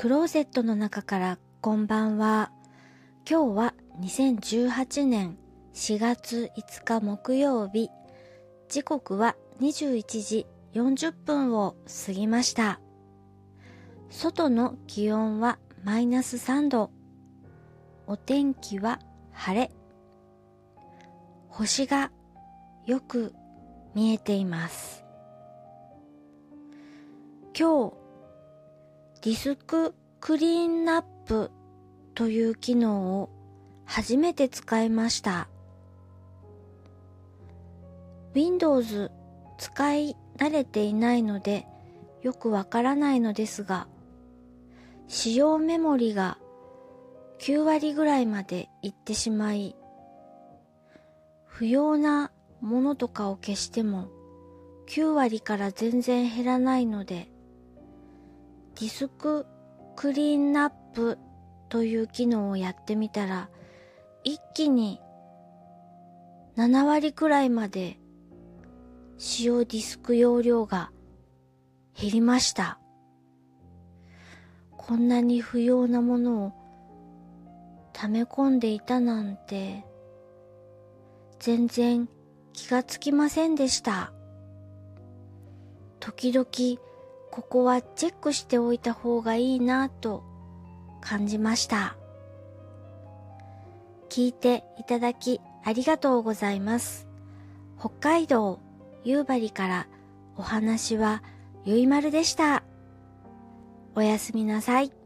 クローゼットの中からこんばんは。今日は2018年4月5日木曜日。時刻は21時40分を過ぎました。外の気温はマイナス3度。お天気は晴れ。星がよく見えています。今日ディスククリーンナップという機能を初めて使いました。Windows 使い慣れていないのでよくわからないのですが、使用メモリが9割ぐらいまでいってしまい、不要なものとかを消しても9割から全然減らないので、ディスククリーンナップという機能をやってみたら、一気に7割くらいまで使用ディスク容量が減りました。こんなに不要なものを溜め込んでいたなんて、全然気がつきませんでした。時々ここはチェックしておいた方がいいなと感じました。聞いていただきありがとうございます。北海道夕張からお話はゆいまるでした。おやすみなさい。